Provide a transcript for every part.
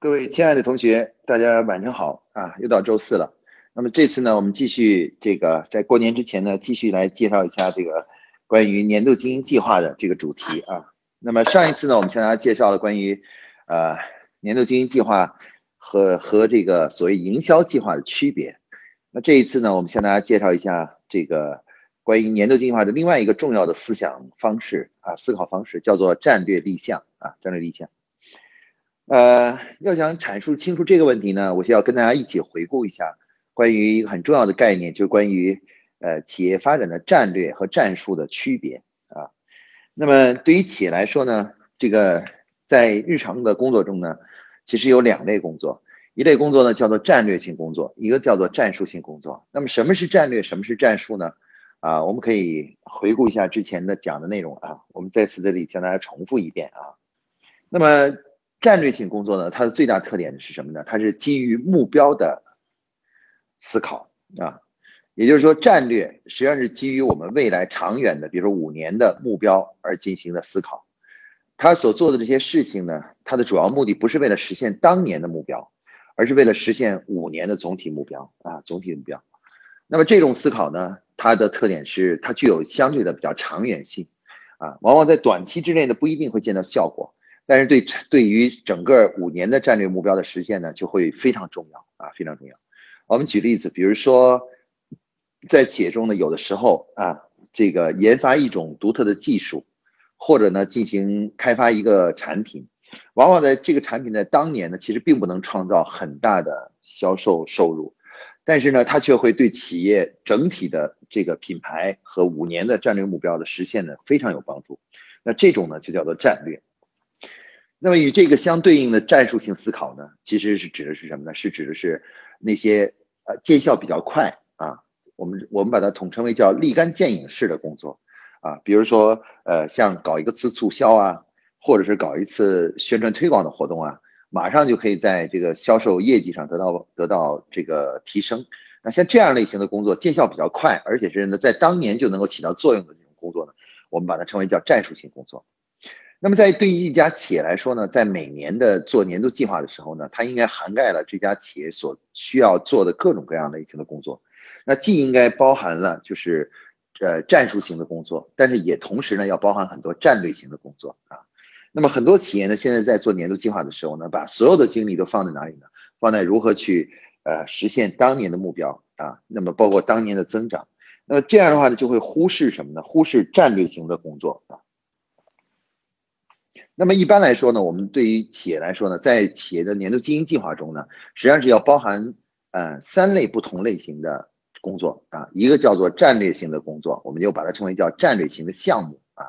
各位亲爱的同学，大家晚上好啊！又到周四了。那么这次呢，我们继续这个在过年之前呢，继续来介绍一下这个关于年度经营计划的这个主题啊。那么上一次呢，我们向大家介绍了关于呃年度经营计划和和这个所谓营销计划的区别。那这一次呢，我们向大家介绍一下这个关于年度计划的另外一个重要的思想方式啊，思考方式叫做战略立项啊，战略立项。呃，要想阐述清楚这个问题呢，我需要跟大家一起回顾一下关于一个很重要的概念，就是关于呃企业发展的战略和战术的区别啊。那么对于企业来说呢，这个在日常的工作中呢，其实有两类工作，一类工作呢叫做战略性工作，一个叫做战术性工作。那么什么是战略，什么是战术呢？啊，我们可以回顾一下之前的讲的内容啊，我们在此这里向大家重复一遍啊。那么。战略性工作呢，它的最大特点是什么呢？它是基于目标的思考啊，也就是说，战略实际上是基于我们未来长远的，比如说五年的目标而进行的思考。他所做的这些事情呢，它的主要目的不是为了实现当年的目标，而是为了实现五年的总体目标啊，总体目标。那么这种思考呢，它的特点是它具有相对的比较长远性啊，往往在短期之内呢不一定会见到效果。但是对对于整个五年的战略目标的实现呢，就会非常重要啊，非常重要。我们举例子，比如说，在企业中呢，有的时候啊，这个研发一种独特的技术，或者呢进行开发一个产品，往往在这个产品在当年呢，其实并不能创造很大的销售收入，但是呢，它却会对企业整体的这个品牌和五年的战略目标的实现呢非常有帮助。那这种呢就叫做战略。那么与这个相对应的战术性思考呢，其实是指的是什么呢？是指的是那些呃见效比较快啊，我们我们把它统称为叫立竿见影式的工作啊，比如说呃像搞一个次促销啊，或者是搞一次宣传推广的活动啊，马上就可以在这个销售业绩上得到得到这个提升。那像这样类型的工作见效比较快，而且是呢在当年就能够起到作用的这种工作呢，我们把它称为叫战术性工作。那么在对于一家企业来说呢，在每年的做年度计划的时候呢，它应该涵盖了这家企业所需要做的各种各样类型的工作。那既应该包含了就是呃战术型的工作，但是也同时呢要包含很多战略型的工作啊。那么很多企业呢现在在做年度计划的时候呢，把所有的精力都放在哪里呢？放在如何去呃实现当年的目标啊？那么包括当年的增长。那么这样的话呢，就会忽视什么呢？忽视战略型的工作啊。那么一般来说呢，我们对于企业来说呢，在企业的年度经营计划中呢，实际上是要包含呃三类不同类型的工作啊，一个叫做战略性的工作，我们就把它称为叫战略型的项目啊，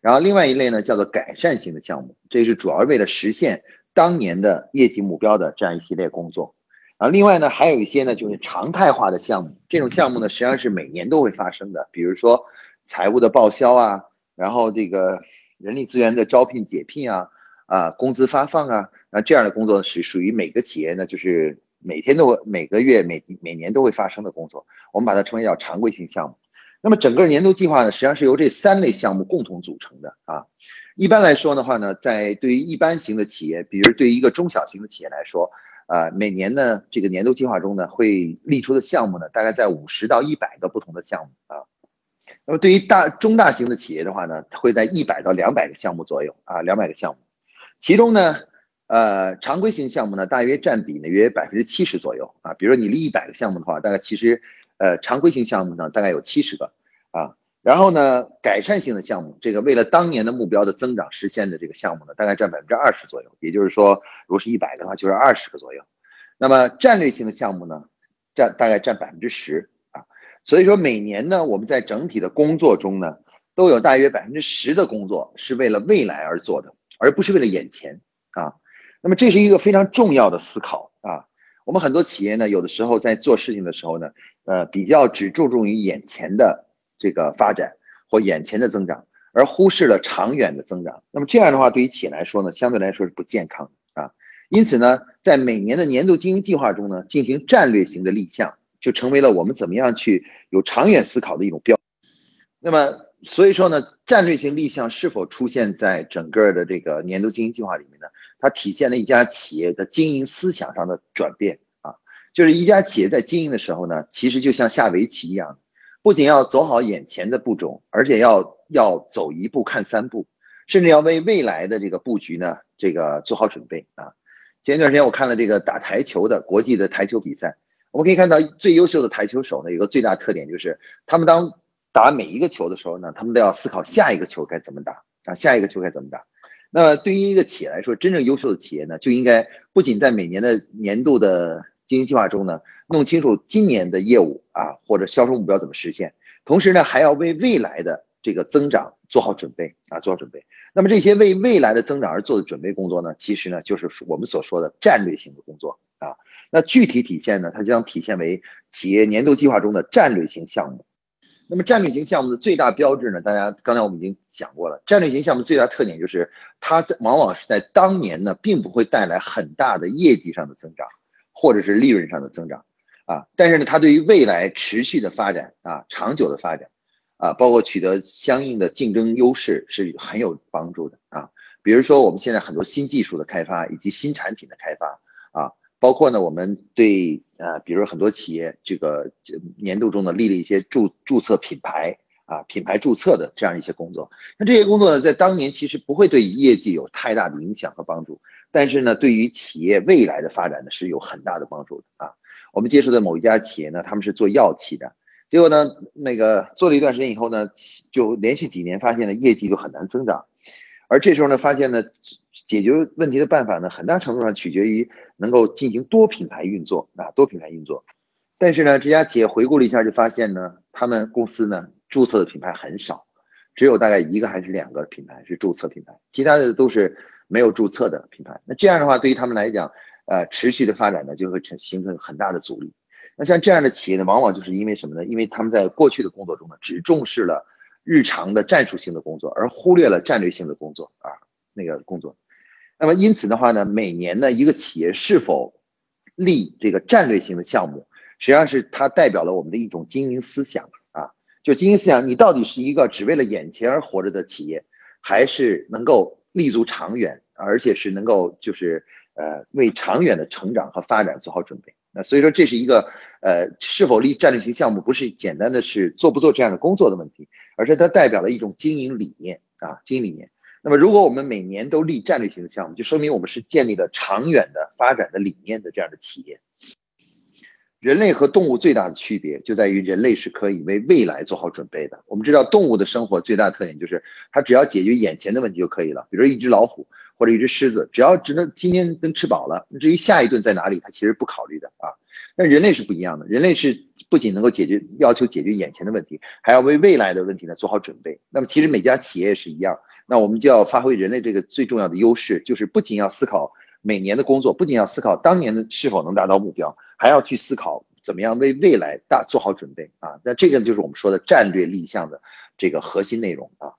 然后另外一类呢叫做改善型的项目，这是主要为了实现当年的业绩目标的这样一系列工作，然后另外呢还有一些呢就是常态化的项目，这种项目呢实际上是每年都会发生的，比如说财务的报销啊，然后这个。人力资源的招聘、解聘啊，啊，工资发放啊，那这样的工作是属于每个企业呢，就是每天都、每个月、每每年都会发生的工作，我们把它称为叫常规性项目。那么整个年度计划呢，实际上是由这三类项目共同组成的啊。一般来说的话呢，在对于一般型的企业，比如对于一个中小型的企业来说，啊，每年呢这个年度计划中呢会列出的项目呢，大概在五十到一百个不同的项目啊。那么对于大中大型的企业的话呢，会在一百到两百个项目左右啊，两百个项目，其中呢，呃，常规型项目呢，大约占比呢约百分之七十左右啊。比如说你立一百个项目的话，大概其实呃常规型项目呢大概有七十个啊。然后呢，改善性的项目，这个为了当年的目标的增长实现的这个项目呢，大概占百分之二十左右。也就是说，如果是一百个的话，就是二十个左右。那么战略性的项目呢，占大概占百分之十。所以说每年呢，我们在整体的工作中呢，都有大约百分之十的工作是为了未来而做的，而不是为了眼前啊。那么这是一个非常重要的思考啊。我们很多企业呢，有的时候在做事情的时候呢，呃，比较只注重于眼前的这个发展或眼前的增长，而忽视了长远的增长。那么这样的话，对于企业来说呢，相对来说是不健康啊。因此呢，在每年的年度经营计划中呢，进行战略型的立项。就成为了我们怎么样去有长远思考的一种标。那么，所以说呢，战略性立项是否出现在整个的这个年度经营计划里面呢？它体现了一家企业的经营思想上的转变啊，就是一家企业在经营的时候呢，其实就像下围棋一样，不仅要走好眼前的步骤，而且要要走一步看三步，甚至要为未来的这个布局呢，这个做好准备啊。前一段时间我看了这个打台球的国际的台球比赛，我们可以看到最优秀的台球手呢，有个最大特点就是他们当打每一个球的时候呢，他们都要思考下一个球该怎么打啊，下一个球该怎么打。那对于一个企业来说，真正优秀的企业呢，就应该不仅在每年的年度的经营计划中呢，弄清楚今年的业务啊或者销售目标怎么实现，同时呢，还要为未来的这个增长做好准备啊，做好准备。那么这些为未来的增长而做的准备工作呢，其实呢，就是我们所说的战略性的工作啊。那具体体现呢，它将体现为企业年度计划中的战略性项目。那么战略性项目的最大标志呢？大家刚才我们已经讲过了，战略性项目最大特点就是它在往往是在当年呢，并不会带来很大的业绩上的增长，或者是利润上的增长啊。但是呢，它对于未来持续的发展啊，长久的发展啊，包括取得相应的竞争优势是很有帮助的啊。比如说我们现在很多新技术的开发以及新产品的开发啊。包括呢，我们对呃，比如很多企业这个年度中呢立了一些注注册品牌啊，品牌注册的这样一些工作。那这些工作呢，在当年其实不会对业绩有太大的影响和帮助，但是呢，对于企业未来的发展呢是有很大的帮助的啊。我们接触的某一家企业呢，他们是做药企的，结果呢，那个做了一段时间以后呢，就连续几年发现呢业绩就很难增长，而这时候呢，发现呢。解决问题的办法呢，很大程度上取决于能够进行多品牌运作啊，多品牌运作。但是呢，这家企业回顾了一下，就发现呢，他们公司呢注册的品牌很少，只有大概一个还是两个品牌是注册品牌，其他的都是没有注册的品牌。那这样的话，对于他们来讲，呃，持续的发展呢，就会成形成很大的阻力。那像这样的企业呢，往往就是因为什么呢？因为他们在过去的工作中呢，只重视了日常的战术性的工作，而忽略了战略性的工作啊，那个工作。那么因此的话呢，每年呢一个企业是否立这个战略性的项目，实际上是它代表了我们的一种经营思想啊。就经营思想，你到底是一个只为了眼前而活着的企业，还是能够立足长远，而且是能够就是呃为长远的成长和发展做好准备？那所以说这是一个呃是否立战略性项目，不是简单的是做不做这样的工作的问题，而是它代表了一种经营理念啊，经营理念。那么，如果我们每年都立战略性的项目，就说明我们是建立了长远的发展的理念的这样的企业。人类和动物最大的区别就在于，人类是可以为未来做好准备的。我们知道，动物的生活最大特点就是，它只要解决眼前的问题就可以了。比如一只老虎或者一只狮子，只要只能今天能吃饱了，那至于下一顿在哪里，它其实不考虑的啊。那人类是不一样的，人类是不仅能够解决要求解决眼前的问题，还要为未来的问题呢做好准备。那么，其实每家企业也是一样。那我们就要发挥人类这个最重要的优势，就是不仅要思考每年的工作，不仅要思考当年的是否能达到目标，还要去思考怎么样为未来大做好准备啊。那这个就是我们说的战略立项的这个核心内容啊。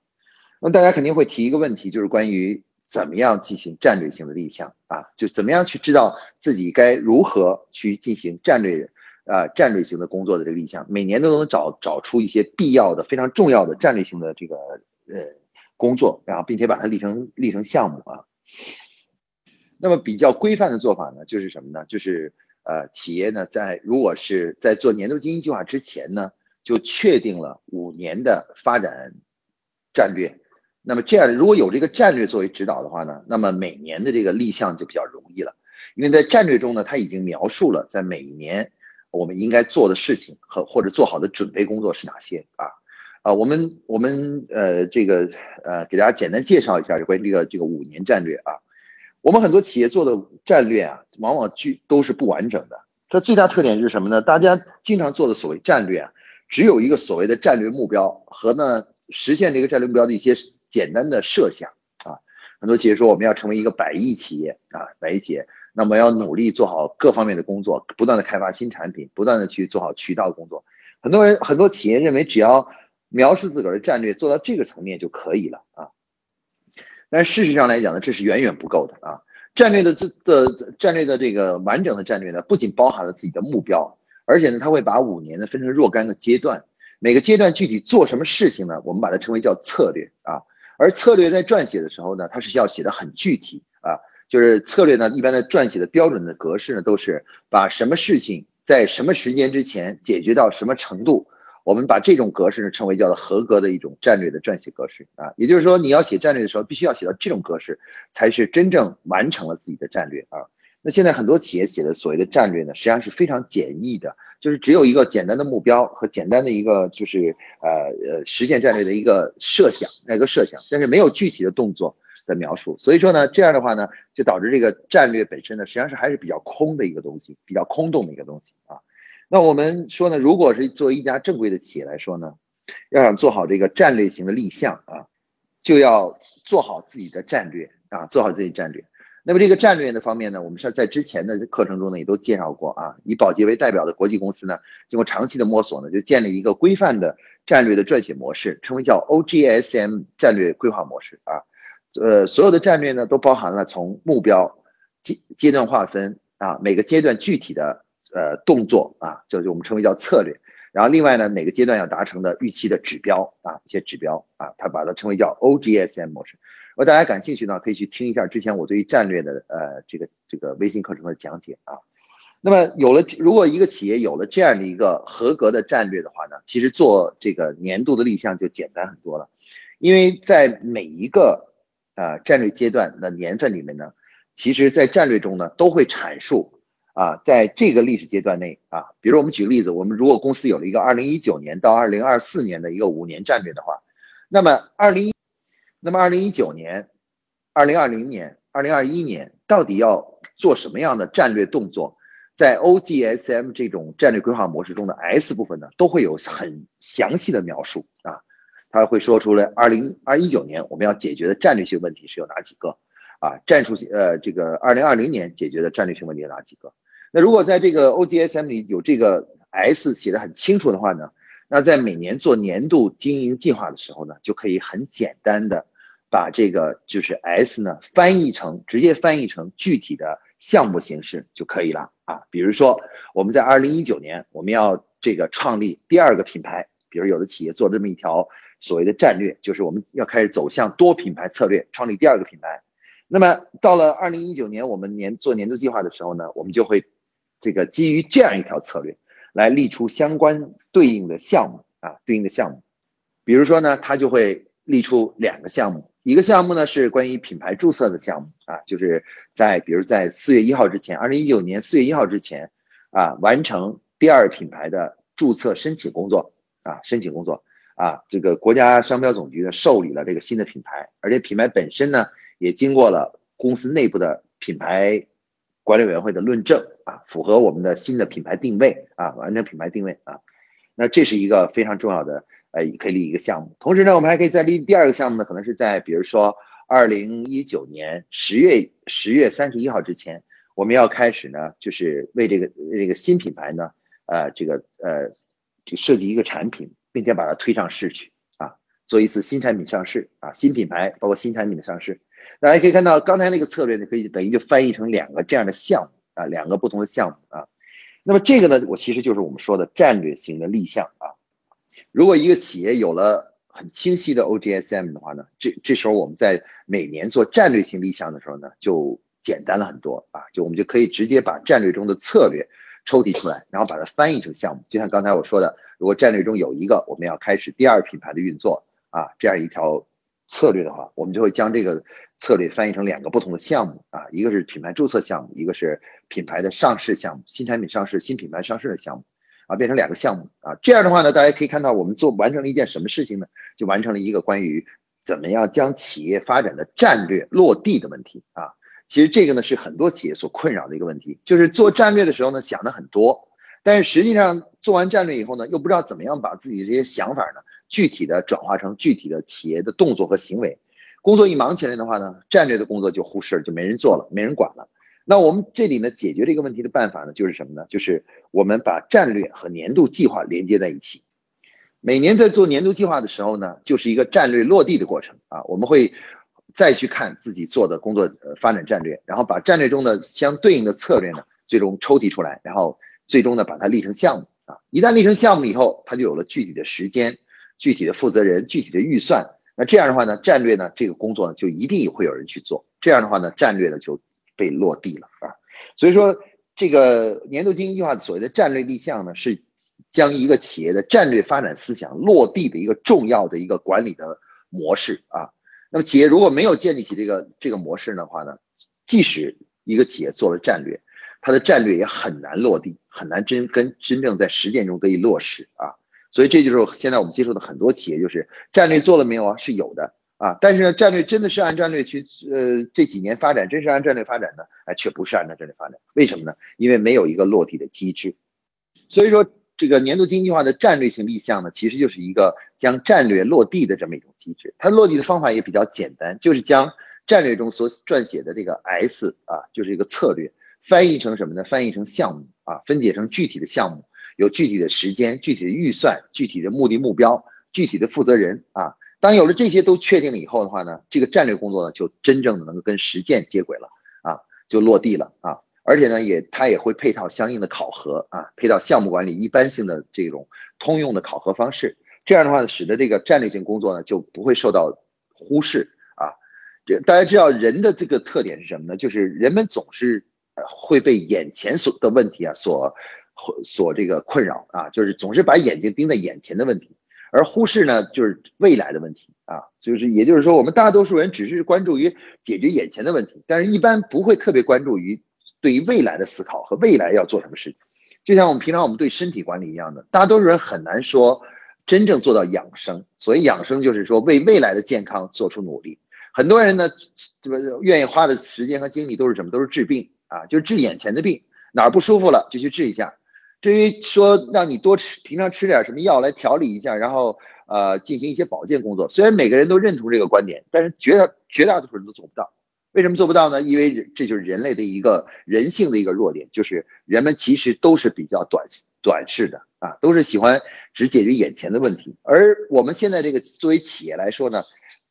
那大家肯定会提一个问题，就是关于怎么样进行战略性的立项啊，就怎么样去知道自己该如何去进行战略啊战略性的工作的这个立项，每年都能找找出一些必要的、非常重要的战略性的这个呃。工作，然后并且把它立成立成项目啊。那么比较规范的做法呢，就是什么呢？就是呃，企业呢在如果是在做年度经营计划之前呢，就确定了五年的发展战略。那么这样，如果有这个战略作为指导的话呢，那么每年的这个立项就比较容易了，因为在战略中呢，它已经描述了在每一年我们应该做的事情和或者做好的准备工作是哪些啊。啊，我们我们呃，这个呃，给大家简单介绍一下关于这个这个五年战略啊。我们很多企业做的战略啊，往往具都是不完整的。它最大特点是什么呢？大家经常做的所谓战略啊，只有一个所谓的战略目标和呢实现这个战略目标的一些简单的设想啊。很多企业说我们要成为一个百亿企业啊，百亿企业，那么要努力做好各方面的工作，不断的开发新产品，不断的去做好渠道工作。很多人很多企业认为只要描述自个儿的战略做到这个层面就可以了啊，但事实上来讲呢，这是远远不够的啊。战略的这的战略的这个完整的战略呢，不仅包含了自己的目标，而且呢，它会把五年呢分成若干个阶段，每个阶段具体做什么事情呢？我们把它称为叫策略啊。而策略在撰写的时候呢，它是要写的很具体啊，就是策略呢，一般的撰写的标准的格式呢，都是把什么事情在什么时间之前解决到什么程度，我们把这种格式呢称为叫做合格的一种战略的撰写格式啊。也就是说，你要写战略的时候，必须要写到这种格式，才是真正完成了自己的战略啊。那现在很多企业写的所谓的战略呢，实际上是非常简易的，就是只有一个简单的目标和简单的一个就是呃呃实现战略的一个设想，那个设想，但是没有具体的动作。的描述，所以说呢，这样的话呢，就导致这个战略本身呢，实际上是还是比较空的一个东西，比较空洞的一个东西啊。那我们说呢，如果是作为一家正规的企业来说呢，要想做好这个战略型的立项啊，就要做好自己的战略啊，做好自己战略。那么这个战略的方面呢，我们是在之前的课程中呢也都介绍过啊。以宝洁为代表的国际公司呢，经过长期的摸索呢，就建立一个规范的战略的撰写模式，称为叫 OGSM 战略规划模式啊。呃，所有的战略呢，都包含了从目标阶阶段划分啊，每个阶段具体的呃动作啊，就是我们称为叫策略。然后另外呢，每个阶段要达成的预期的指标啊，一些指标啊，它把它称为叫 OGSM 模式。如果大家感兴趣呢，可以去听一下之前我对于战略的呃这个这个微信课程的讲解啊。那么有了，如果一个企业有了这样的一个合格的战略的话呢，其实做这个年度的立项就简单很多了，因为在每一个啊，战略阶段的年份里面呢，其实，在战略中呢，都会阐述啊，在这个历史阶段内啊，比如我们举个例子，我们如果公司有了一个二零一九年到二零二四年的一个五年战略的话，那么二零，那么二零一九年、二零二零年、二零二一年到底要做什么样的战略动作，在 OGSM 这种战略规划模式中的 S 部分呢，都会有很详细的描述啊。他会说出来，二零二一九年我们要解决的战略性问题是有哪几个？啊，战术性呃，这个二零二零年解决的战略性问题有哪几个？那如果在这个 OGSM 里有这个 S 写的很清楚的话呢，那在每年做年度经营计划的时候呢，就可以很简单的把这个就是 S 呢翻译成直接翻译成具体的项目形式就可以了啊。比如说我们在二零一九年我们要这个创立第二个品牌，比如有的企业做这么一条。所谓的战略就是我们要开始走向多品牌策略，创立第二个品牌。那么到了二零一九年，我们年做年度计划的时候呢，我们就会这个基于这样一条策略来立出相关对应的项目啊，对应的项目。比如说呢，它就会立出两个项目，一个项目呢是关于品牌注册的项目啊，就是在比如在四月一号之前，二零一九年四月一号之前啊，完成第二品牌的注册申请工作啊，申请工作。啊，这个国家商标总局呢受理了这个新的品牌，而且品牌本身呢也经过了公司内部的品牌管理委员会的论证啊，符合我们的新的品牌定位啊，完成品牌定位啊。那这是一个非常重要的呃，可以立一个项目。同时呢，我们还可以再立第二个项目呢，可能是在比如说二零一九年十月十月三十一号之前，我们要开始呢，就是为这个这个新品牌呢，呃，这个呃，就设计一个产品。并且把它推上市去啊，做一次新产品上市啊，新品牌包括新产品的上市。大家可以看到，刚才那个策略呢，可以等于就翻译成两个这样的项目啊，两个不同的项目啊。那么这个呢，我其实就是我们说的战略型的立项啊。如果一个企业有了很清晰的 OGSM 的话呢，这这时候我们在每年做战略性立项的时候呢，就简单了很多啊，就我们就可以直接把战略中的策略抽提出来，然后把它翻译成项目，就像刚才我说的。如果战略中有一个我们要开始第二品牌的运作啊，这样一条策略的话，我们就会将这个策略翻译成两个不同的项目啊，一个是品牌注册项目，一个是品牌的上市项目，新产品上市、新品牌上市的项目啊，变成两个项目啊。这样的话呢，大家可以看到我们做完成了一件什么事情呢？就完成了一个关于怎么样将企业发展的战略落地的问题啊。其实这个呢是很多企业所困扰的一个问题，就是做战略的时候呢想的很多。但是实际上做完战略以后呢，又不知道怎么样把自己这些想法呢，具体的转化成具体的企业的动作和行为。工作一忙起来的话呢，战略的工作就忽视了，就没人做了，没人管了。那我们这里呢，解决这个问题的办法呢，就是什么呢？就是我们把战略和年度计划连接在一起。每年在做年度计划的时候呢，就是一个战略落地的过程啊。我们会再去看自己做的工作呃发展战略，然后把战略中的相对应的策略呢，最终抽提出来，然后。最终呢，把它立成项目啊，一旦立成项目以后，它就有了具体的时间、具体的负责人、具体的预算。那这样的话呢，战略呢，这个工作呢，就一定会有人去做。这样的话呢，战略呢就被落地了啊。所以说，这个年度经营计划所谓的战略立项呢，是将一个企业的战略发展思想落地的一个重要的一个管理的模式啊。那么企业如果没有建立起这个这个模式的话呢，即使一个企业做了战略，它的战略也很难落地，很难真跟真正在实践中得以落实啊。所以这就是现在我们接触的很多企业，就是战略做了没有啊？是有的啊，但是呢，战略真的是按战略去呃这几年发展，真是按战略发展的，哎，却不是按照战略发展。为什么呢？因为没有一个落地的机制。所以说，这个年度经济化的战略性立项呢，其实就是一个将战略落地的这么一种机制。它落地的方法也比较简单，就是将战略中所撰写的这个 S 啊，就是一个策略，翻译成什么呢？翻译成项目啊，分解成具体的项目。有具体的时间、具体的预算、具体的目的目标、具体的负责人啊。当有了这些都确定了以后的话呢，这个战略工作呢就真正的能够跟实践接轨了啊，就落地了啊。而且呢，也它也会配套相应的考核啊，配套项目管理一般性的这种通用的考核方式。这样的话呢，使得这个战略性工作呢就不会受到忽视啊。这大家知道人的这个特点是什么呢？就是人们总是会被眼前所的问题啊所。所这个困扰啊，就是总是把眼睛盯在眼前的问题，而忽视呢就是未来的问题啊，就是也就是说，我们大多数人只是关注于解决眼前的问题，但是一般不会特别关注于对于未来的思考和未来要做什么事情。就像我们平常我们对身体管理一样的，大多数人很难说真正做到养生。所以养生就是说为未来的健康做出努力。很多人呢，这个愿意花的时间和精力都是什么？都是治病啊，就是治眼前的病，哪儿不舒服了就去治一下。至于说让你多吃，平常吃点什么药来调理一下，然后呃进行一些保健工作，虽然每个人都认同这个观点，但是绝大绝大多数人都做不到。为什么做不到呢？因为这就是人类的一个人性的一个弱点，就是人们其实都是比较短短视的啊，都是喜欢只解决眼前的问题。而我们现在这个作为企业来说呢，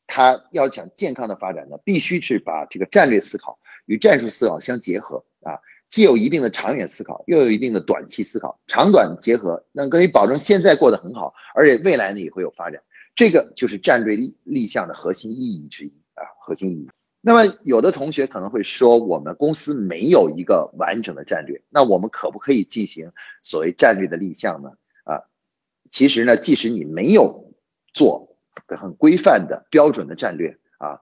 它要想健康的发展呢，必须是把这个战略思考与战术思考相结合啊。既有一定的长远思考，又有一定的短期思考，长短结合，那可以保证现在过得很好，而且未来呢也会有发展。这个就是战略立立项的核心意义之一啊，核心意义。那么有的同学可能会说，我们公司没有一个完整的战略，那我们可不可以进行所谓战略的立项呢？啊，其实呢，即使你没有做很规范的标准的战略啊，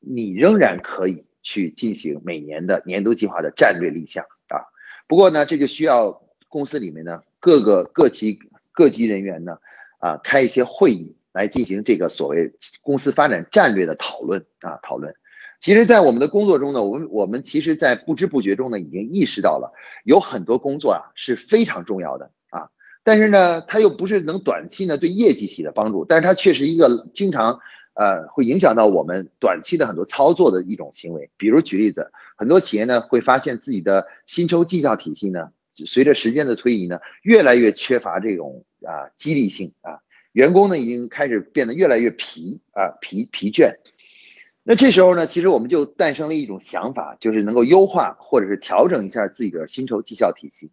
你仍然可以。去进行每年的年度计划的战略立项啊，不过呢，这就需要公司里面呢各个各级各级人员呢啊开一些会议来进行这个所谓公司发展战略的讨论啊讨论。其实，在我们的工作中呢，我们我们其实，在不知不觉中呢，已经意识到了有很多工作啊是非常重要的啊，但是呢，它又不是能短期呢对业绩起的帮助，但是它却是一个经常。呃，会影响到我们短期的很多操作的一种行为。比如举例子，很多企业呢会发现自己的薪酬绩效体系呢，随着时间的推移呢，越来越缺乏这种啊激励性啊，员工呢已经开始变得越来越疲啊疲疲倦。那这时候呢，其实我们就诞生了一种想法，就是能够优化或者是调整一下自己的薪酬绩效体系。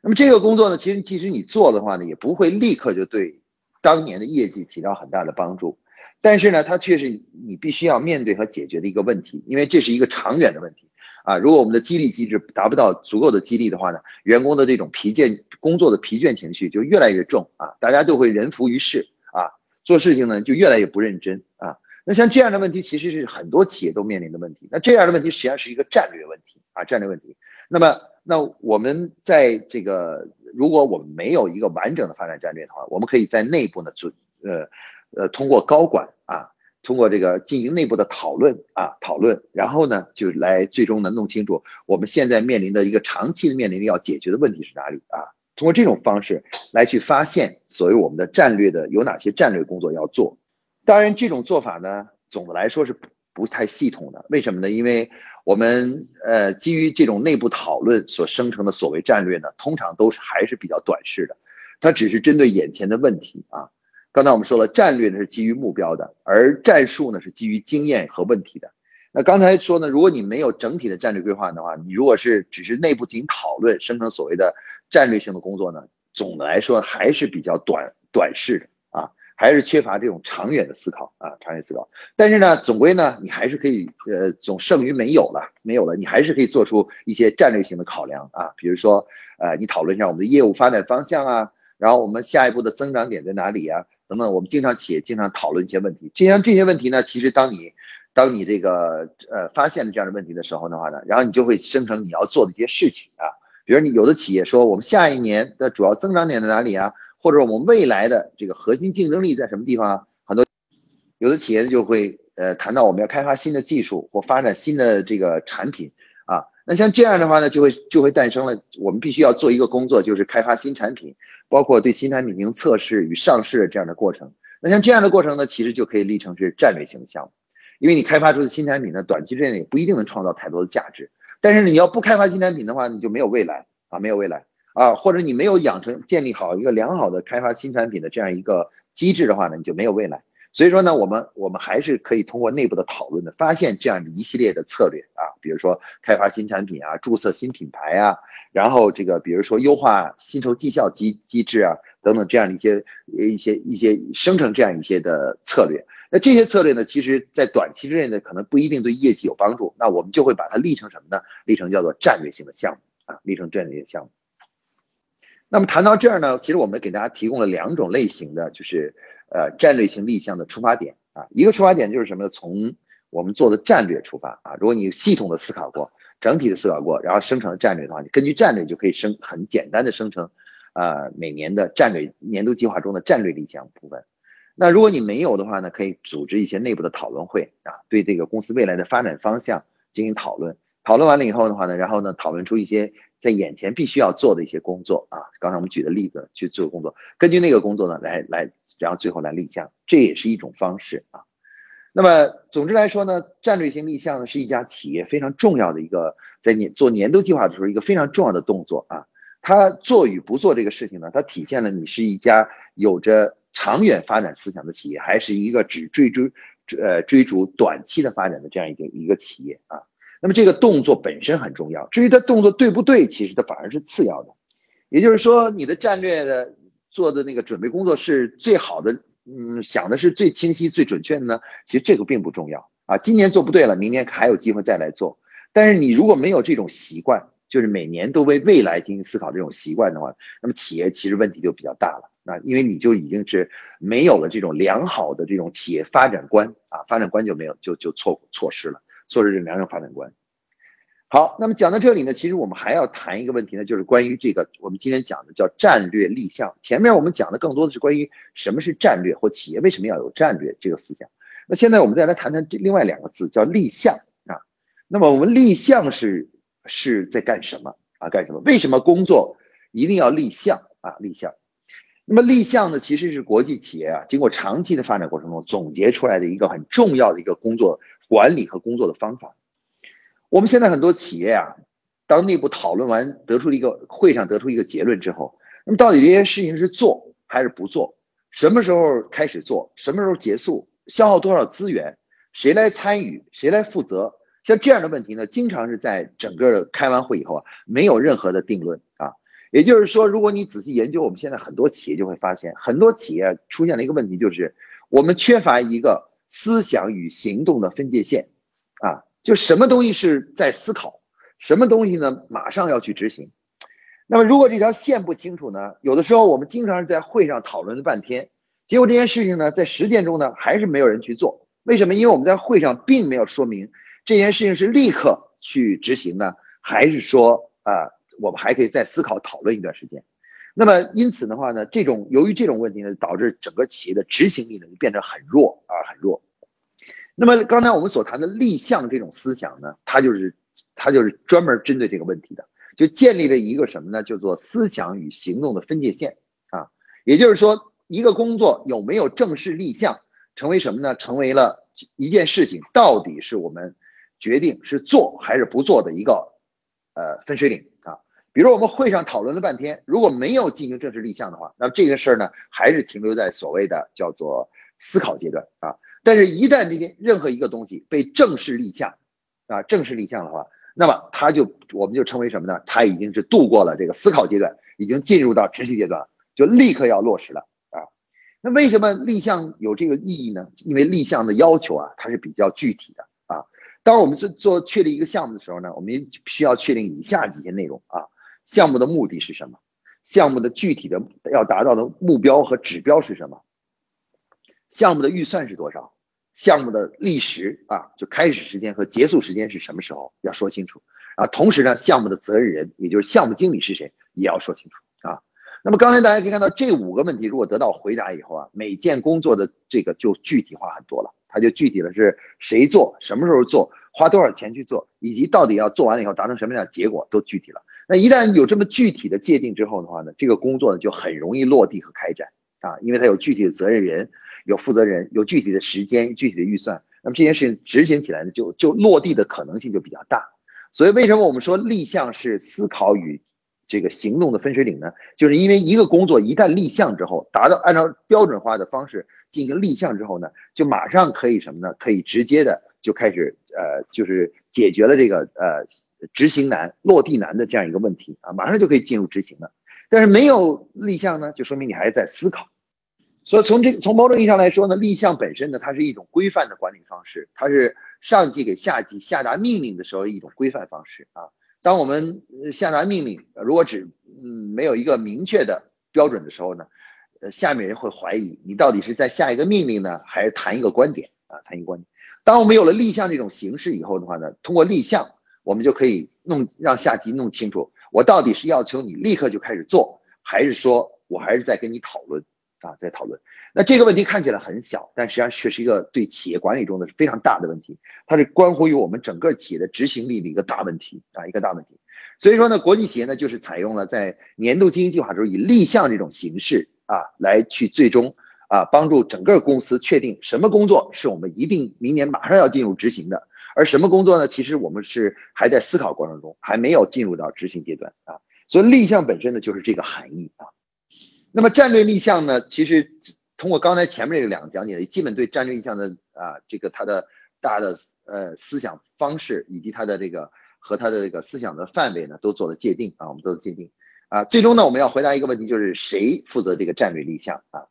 那么这个工作呢，其实即使你做的话呢，也不会立刻就对当年的业绩起到很大的帮助。但是呢，它却是你必须要面对和解决的一个问题，因为这是一个长远的问题啊。如果我们的激励机制达不到足够的激励的话呢，员工的这种疲倦、工作的疲倦情绪就越来越重啊，大家就会人浮于事啊，做事情呢就越来越不认真啊。那像这样的问题，其实是很多企业都面临的问题。那这样的问题实际上是一个战略问题啊，战略问题。那么，那我们在这个，如果我们没有一个完整的发展战略的话，我们可以在内部呢做呃。呃，通过高管啊，通过这个进行内部的讨论啊，讨论，然后呢，就来最终呢弄清楚我们现在面临的一个长期的面临的要解决的问题是哪里啊？通过这种方式来去发现所谓我们的战略的有哪些战略工作要做。当然，这种做法呢，总的来说是不太系统的。为什么呢？因为我们呃基于这种内部讨论所生成的所谓战略呢，通常都是还是比较短视的，它只是针对眼前的问题啊。刚才我们说了，战略呢是基于目标的，而战术呢是基于经验和问题的。那刚才说呢，如果你没有整体的战略规划的话，你如果是只是内部进行讨论，生成所谓的战略性的工作呢，总的来说还是比较短短视的啊。还是缺乏这种长远的思考啊，长远思考。但是呢，总归呢，你还是可以，呃，总胜于没有了，没有了，你还是可以做出一些战略性的考量啊，比如说，呃，你讨论一下我们的业务发展方向啊，然后我们下一步的增长点在哪里啊，等等，我们经常企业经常讨论一些问题。这样这些问题呢，其实当你当你这个呃发现了这样的问题的时候的话呢，然后你就会生成你要做的一些事情啊，比如你有的企业说我们下一年的主要增长点在哪里啊？或者我们未来的这个核心竞争力在什么地方啊？很多有的企业就会呃谈到我们要开发新的技术或发展新的这个产品啊。那像这样的话呢，就会就会诞生了我们必须要做一个工作，就是开发新产品，包括对新产品进行测试与上市的这样的过程。那像这样的过程呢，其实就可以立成是战略性的项目，因为你开发出的新产品呢，短期之内也不一定能创造太多的价值。但是你要不开发新产品的话，你就没有未来啊，没有未来。啊，或者你没有养成、建立好一个良好的开发新产品的这样一个机制的话呢，你就没有未来。所以说呢，我们我们还是可以通过内部的讨论的，发现这样的一系列的策略啊，比如说开发新产品啊，注册新品牌啊，然后这个比如说优化薪酬绩效机机制啊，等等这样的一些一些一些生成这样一些的策略。那这些策略呢，其实在短期之内呢，可能不一定对业绩有帮助。那我们就会把它立成什么呢？立成叫做战略性的项目啊，立成战略性项目。那么谈到这儿呢，其实我们给大家提供了两种类型的，就是呃战略性立项的出发点啊。一个出发点就是什么呢？从我们做的战略出发啊。如果你系统的思考过，整体的思考过，然后生成了战略的话，你根据战略就可以生很简单的生成呃每年的战略年度计划中的战略立项部分。那如果你没有的话呢，可以组织一些内部的讨论会啊，对这个公司未来的发展方向进行讨论。讨论完了以后的话呢，然后呢讨论出一些。在眼前必须要做的一些工作啊，刚才我们举的例子去做工作，根据那个工作呢来来，然后最后来立项，这也是一种方式啊。那么总之来说呢，战略性立项呢是一家企业非常重要的一个在年做年度计划的时候一个非常重要的动作啊。它做与不做这个事情呢，它体现了你是一家有着长远发展思想的企业，还是一个只追追呃追逐短期的发展的这样一个一个企业啊。那么这个动作本身很重要，至于它动作对不对，其实它反而是次要的。也就是说，你的战略的做的那个准备工作是最好的，嗯，想的是最清晰、最准确的呢？其实这个并不重要啊。今年做不对了，明年还有机会再来做。但是你如果没有这种习惯，就是每年都为未来进行思考这种习惯的话，那么企业其实问题就比较大了啊，因为你就已经是没有了这种良好的这种企业发展观啊，发展观就没有，就就错错失了。做这两种发展观。好，那么讲到这里呢，其实我们还要谈一个问题呢，就是关于这个我们今天讲的叫战略立项。前面我们讲的更多的是关于什么是战略或企业为什么要有战略这个思想。那现在我们再来谈谈这另外两个字，叫立项啊。那么我们立项是是在干什么啊？干什么？为什么工作一定要立项啊？立项。那么立项呢，其实是国际企业啊经过长期的发展过程中总结出来的一个很重要的一个工作。管理和工作的方法，我们现在很多企业啊，当内部讨论完，得出一个会上得出一个结论之后，那么到底这些事情是做还是不做？什么时候开始做？什么时候结束？消耗多少资源？谁来参与？谁来负责？像这样的问题呢，经常是在整个开完会以后啊，没有任何的定论啊。也就是说，如果你仔细研究我们现在很多企业，就会发现很多企业出现了一个问题，就是我们缺乏一个。思想与行动的分界线，啊，就什么东西是在思考，什么东西呢？马上要去执行。那么如果这条线不清楚呢？有的时候我们经常是在会上讨论了半天，结果这件事情呢，在实践中呢，还是没有人去做。为什么？因为我们在会上并没有说明这件事情是立刻去执行呢，还是说啊，我们还可以再思考讨论一段时间。那么因此的话呢，这种由于这种问题呢，导致整个企业的执行力呢就变得很弱啊，很弱。那么刚才我们所谈的立项这种思想呢，它就是它就是专门针对这个问题的，就建立了一个什么呢？叫做思想与行动的分界线啊。也就是说，一个工作有没有正式立项，成为什么呢？成为了一件事情到底是我们决定是做还是不做的一个呃分水岭啊。比如我们会上讨论了半天，如果没有进行正式立项的话，那么这个事儿呢，还是停留在所谓的叫做思考阶段啊。但是，一旦这件任何一个东西被正式立项啊，正式立项的话，那么它就我们就称为什么呢？它已经是度过了这个思考阶段，已经进入到执行阶段，就立刻要落实了啊。那为什么立项有这个意义呢？因为立项的要求啊，它是比较具体的啊。当我们是做确定一个项目的时候呢，我们需要确定以下几些内容啊：项目的目的是什么？项目的具体的要达到的目标和指标是什么？项目的预算是多少？项目的历时啊，就开始时间和结束时间是什么时候？要说清楚啊。同时呢，项目的责任人，也就是项目经理是谁，也要说清楚啊。那么刚才大家可以看到，这五个问题如果得到回答以后啊，每件工作的这个就具体化很多了。它就具体的是谁做、什么时候做、花多少钱去做，以及到底要做完了以后达成什么样的结果都具体了。那一旦有这么具体的界定之后的话呢，这个工作呢就很容易落地和开展啊，因为它有具体的责任人、有负责人、有具体的时间、具体的预算，那么这件事情执行起来呢就就落地的可能性就比较大。所以为什么我们说立项是思考与这个行动的分水岭呢，就是因为一个工作一旦立项之后，达到按照标准化的方式进行立项之后呢，就马上可以什么呢？可以直接的就开始呃，就是解决了这个呃执行难、落地难的这样一个问题啊，马上就可以进入执行了。但是没有立项呢，就说明你还在思考。所以从这从某种意义上来说呢，立项本身呢，它是一种规范的管理方式，它是上级给下级下达命令的时候一种规范方式啊。当我们下达命令，如果只嗯没有一个明确的标准的时候呢，呃下面人会怀疑你到底是在下一个命令呢，还是谈一个观点啊？谈一个观点。当我们有了立项这种形式以后的话呢，通过立项，我们就可以弄让下级弄清楚，我到底是要求你立刻就开始做，还是说我还是在跟你讨论啊，在讨论。那这个问题看起来很小，但实际上却是一个对企业管理中的非常大的问题，它是关乎于我们整个企业的执行力的一个大问题啊，一个大问题。所以说呢，国际企业呢就是采用了在年度经营计划中以立项这种形式啊，来去最终啊帮助整个公司确定什么工作是我们一定明年马上要进入执行的，而什么工作呢，其实我们是还在思考过程中，还没有进入到执行阶段啊。所以立项本身呢就是这个含义啊。那么战略立项呢，其实。通过刚才前面这两个讲解，基本对战略意向的啊这个它的大的呃思想方式以及它的这个和它的这个思想的范围呢都做了界定啊，我们都界定啊。最终呢，我们要回答一个问题，就是谁负责这个战略立项啊？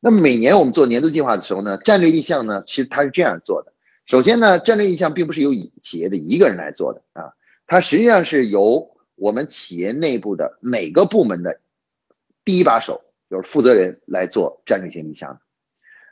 那么每年我们做年度计划的时候呢，战略立项呢，其实它是这样做的。首先呢，战略意向并不是由企业的一个人来做的啊，它实际上是由我们企业内部的每个部门的第一把手。就是负责人来做战略性意向的。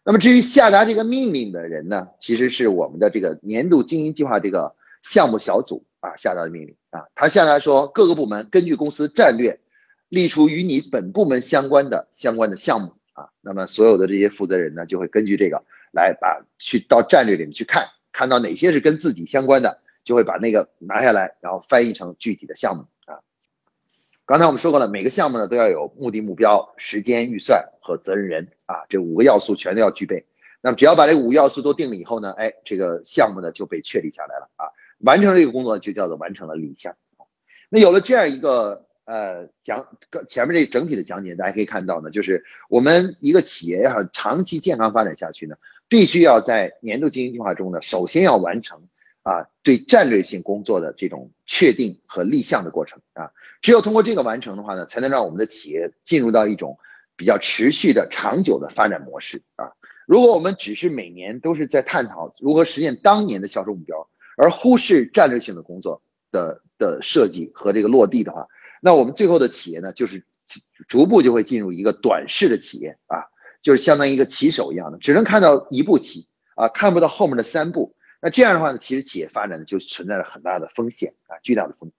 那么至于下达这个命令的人呢，其实是我们的这个年度经营计划这个项目小组啊下达的命令啊。他下达说，各个部门根据公司战略，立出与你本部门相关的相关的项目啊。那么所有的这些负责人呢，就会根据这个来把去到战略里面去看，看到哪些是跟自己相关的，就会把那个拿下来，然后翻译成具体的项目啊。刚才我们说过了，每个项目呢都要有目的、目标、时间、预算和责任人啊，这五个要素全都要具备。那么只要把这五个要素都定了以后呢，哎，这个项目呢就被确立下来了啊，完成这个工作就叫做完成了立项。那有了这样一个呃讲前面这整体的讲解，大家可以看到呢，就是我们一个企业要想长期健康发展下去呢，必须要在年度经营计划中呢，首先要完成。啊，对战略性工作的这种确定和立项的过程啊，只有通过这个完成的话呢，才能让我们的企业进入到一种比较持续的长久的发展模式啊。如果我们只是每年都是在探讨如何实现当年的销售目标，而忽视战略性的工作的的设计和这个落地的话，那我们最后的企业呢，就是逐步就会进入一个短视的企业啊，就是相当于一个棋手一样的，只能看到一步棋啊，看不到后面的三步。那这样的话呢，其实企业发展呢就存在着很大的风险啊，巨大的风险。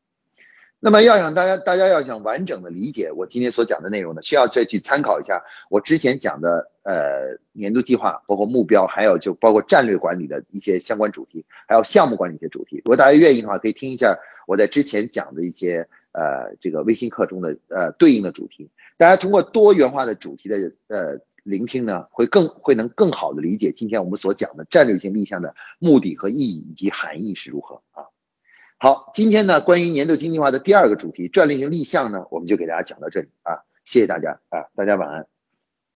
那么要想大家，大家要想完整的理解我今天所讲的内容呢，需要再去参考一下我之前讲的呃年度计划，包括目标，还有就包括战略管理的一些相关主题，还有项目管理一些主题。如果大家愿意的话，可以听一下我在之前讲的一些呃这个微信课中的呃对应的主题。大家通过多元化的主题的呃。聆听呢，会更会能更好的理解今天我们所讲的战略性立项的目的和意义以及含义是如何啊？好，今天呢关于年度经济化的第二个主题战略性立项呢，我们就给大家讲到这里啊，谢谢大家啊，大家晚安。